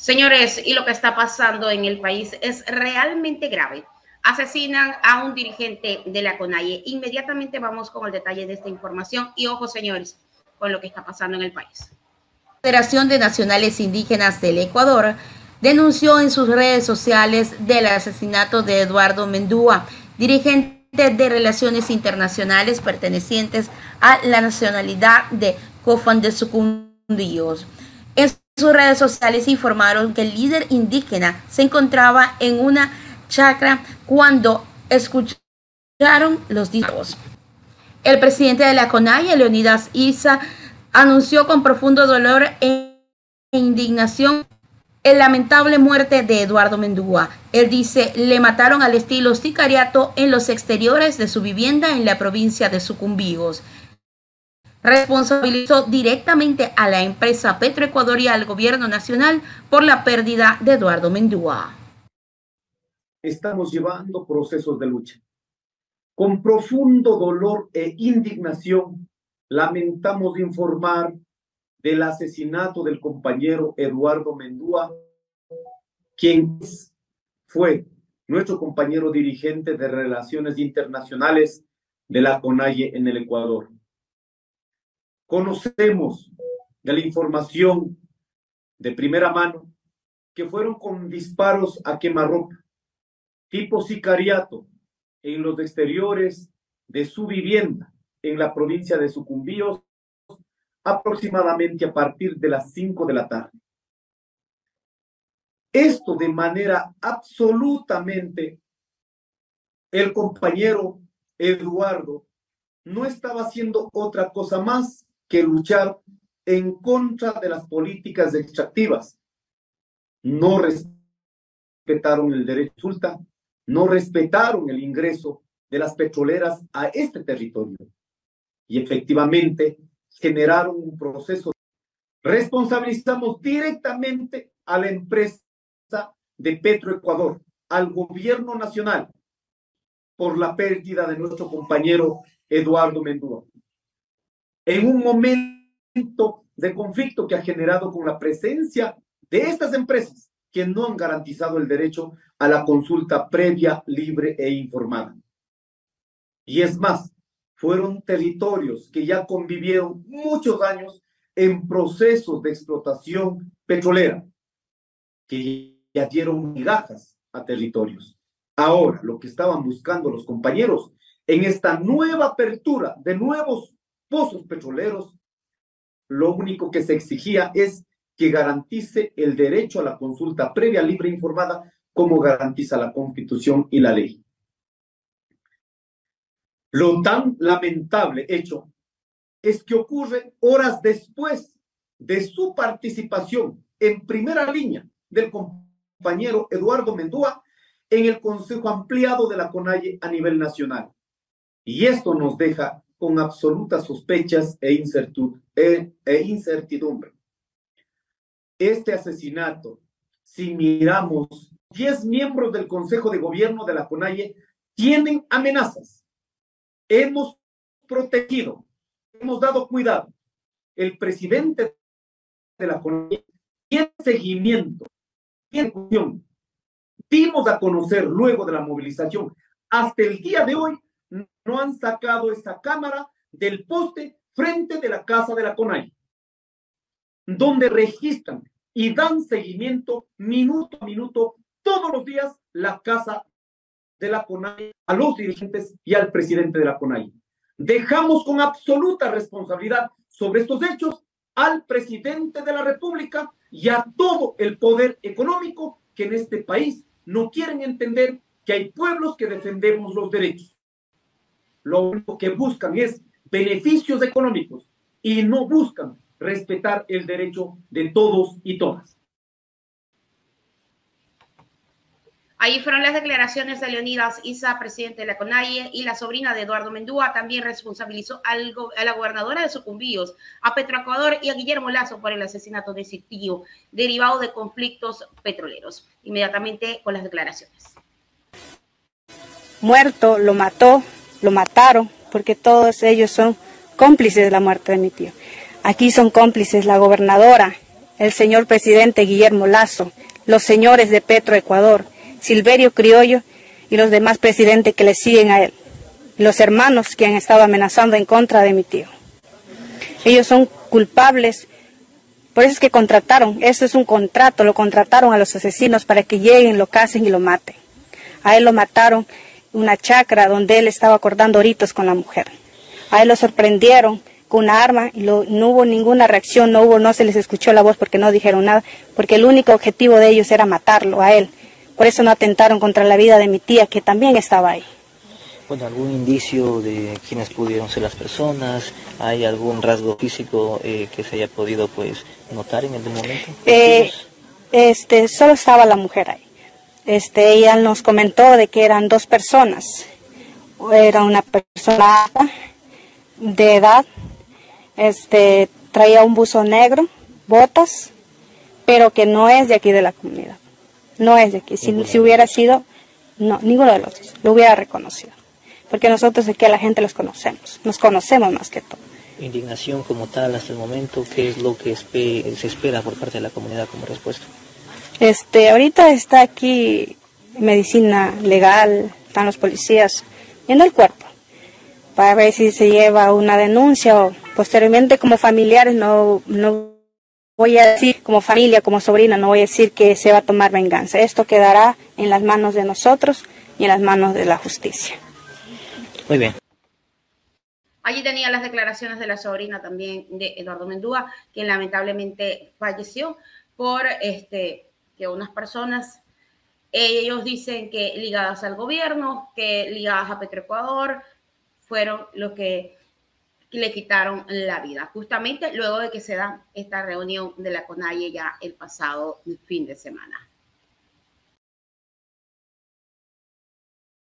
Señores, y lo que está pasando en el país es realmente grave. Asesinan a un dirigente de la CONAIE. Inmediatamente vamos con el detalle de esta información y ojo, señores, con lo que está pasando en el país. La Federación de Nacionales Indígenas del Ecuador denunció en sus redes sociales del asesinato de Eduardo Mendúa, dirigente de Relaciones Internacionales pertenecientes a la nacionalidad de Cofan de Sucundíos. Sus redes sociales informaron que el líder indígena se encontraba en una chacra cuando escucharon los disparos. El presidente de la CONAIE, Leonidas Isa, anunció con profundo dolor e indignación el lamentable muerte de Eduardo Mendúa. Él dice, le mataron al estilo sicariato en los exteriores de su vivienda en la provincia de Sucumbíos responsabilizó directamente a la empresa Petroecuador y al gobierno nacional por la pérdida de Eduardo Mendúa. Estamos llevando procesos de lucha. Con profundo dolor e indignación, lamentamos informar del asesinato del compañero Eduardo Mendúa, quien fue nuestro compañero dirigente de Relaciones Internacionales de la CONAIE en el Ecuador conocemos de la información de primera mano que fueron con disparos a quemarropa, tipo sicariato, en los exteriores de su vivienda en la provincia de Sucumbíos, aproximadamente a partir de las 5 de la tarde. Esto de manera absolutamente, el compañero Eduardo no estaba haciendo otra cosa más que luchar en contra de las políticas extractivas. No respetaron el derecho de sulta, no respetaron el ingreso de las petroleras a este territorio y efectivamente generaron un proceso. Responsabilizamos directamente a la empresa de Petroecuador, al gobierno nacional, por la pérdida de nuestro compañero Eduardo Mendúa en un momento de conflicto que ha generado con la presencia de estas empresas que no han garantizado el derecho a la consulta previa, libre e informada. Y es más, fueron territorios que ya convivieron muchos años en procesos de explotación petrolera, que ya dieron migajas a territorios. Ahora, lo que estaban buscando los compañeros en esta nueva apertura de nuevos pozos petroleros, lo único que se exigía es que garantice el derecho a la consulta previa, libre e informada, como garantiza la Constitución y la ley. Lo tan lamentable hecho es que ocurre horas después de su participación en primera línea del compañero Eduardo Mendúa en el Consejo Ampliado de la CONAIE a nivel nacional. Y esto nos deja con absolutas sospechas e, e, e, incertidumbre. Este asesinato, si miramos, 10 miembros del Consejo de Gobierno de la CONAIE tienen amenazas. Hemos protegido, hemos dado cuidado. El presidente de la CONAIE tiene seguimiento, tiene cuestión. Dimos a conocer luego de la movilización, hasta el día de hoy, no han sacado esta cámara del poste frente de la casa de la CONAI, donde registran y dan seguimiento minuto a minuto todos los días la casa de la CONAI a los dirigentes y al presidente de la CONAI. Dejamos con absoluta responsabilidad sobre estos hechos al presidente de la República y a todo el poder económico que en este país no quieren entender que hay pueblos que defendemos los derechos lo único que buscan es beneficios económicos y no buscan respetar el derecho de todos y todas. Ahí fueron las declaraciones de Leonidas Isa, presidente de la CONAIE, y la sobrina de Eduardo Mendúa también responsabilizó a la gobernadora de Sucumbíos, a Petroecuador y a Guillermo Lazo por el asesinato de su tío, derivado de conflictos petroleros. Inmediatamente con las declaraciones. Muerto, lo mató, lo mataron, porque todos ellos son cómplices de la muerte de mi tío. Aquí son cómplices la gobernadora, el señor presidente Guillermo Lazo, los señores de Petro Ecuador, Silverio Criollo y los demás presidentes que le siguen a él, los hermanos que han estado amenazando en contra de mi tío. Ellos son culpables, por eso es que contrataron, esto es un contrato, lo contrataron a los asesinos para que lleguen, lo casen y lo maten. A él lo mataron una chacra donde él estaba acordando oritos con la mujer. A él lo sorprendieron con una arma y no hubo ninguna reacción, no hubo, no se les escuchó la voz porque no dijeron nada, porque el único objetivo de ellos era matarlo a él. Por eso no atentaron contra la vida de mi tía, que también estaba ahí. Bueno, ¿algún indicio de quiénes pudieron ser las personas? ¿Hay algún rasgo físico eh, que se haya podido pues notar en el momento? Eh, este, solo estaba la mujer ahí. Este, ella nos comentó de que eran dos personas. Era una persona de edad, este, traía un buzo negro, botas, pero que no es de aquí de la comunidad. No es de aquí. Si, si hubiera sido, no, ninguno de los dos lo hubiera reconocido. Porque nosotros aquí a la gente los conocemos, nos conocemos más que todo. Indignación como tal hasta el momento, ¿qué es lo que se espera por parte de la comunidad como respuesta? Este, ahorita está aquí medicina legal, están los policías viendo el cuerpo para ver si se lleva una denuncia o posteriormente como familiares no, no voy a decir, como familia, como sobrina, no voy a decir que se va a tomar venganza. Esto quedará en las manos de nosotros y en las manos de la justicia. Muy bien. Allí tenía las declaraciones de la sobrina también de Eduardo Mendúa, quien lamentablemente falleció por este, que unas personas, ellos dicen que ligadas al gobierno, que ligadas a Petroecuador, fueron los que le quitaron la vida, justamente luego de que se da esta reunión de la CONAIE ya el pasado fin de semana.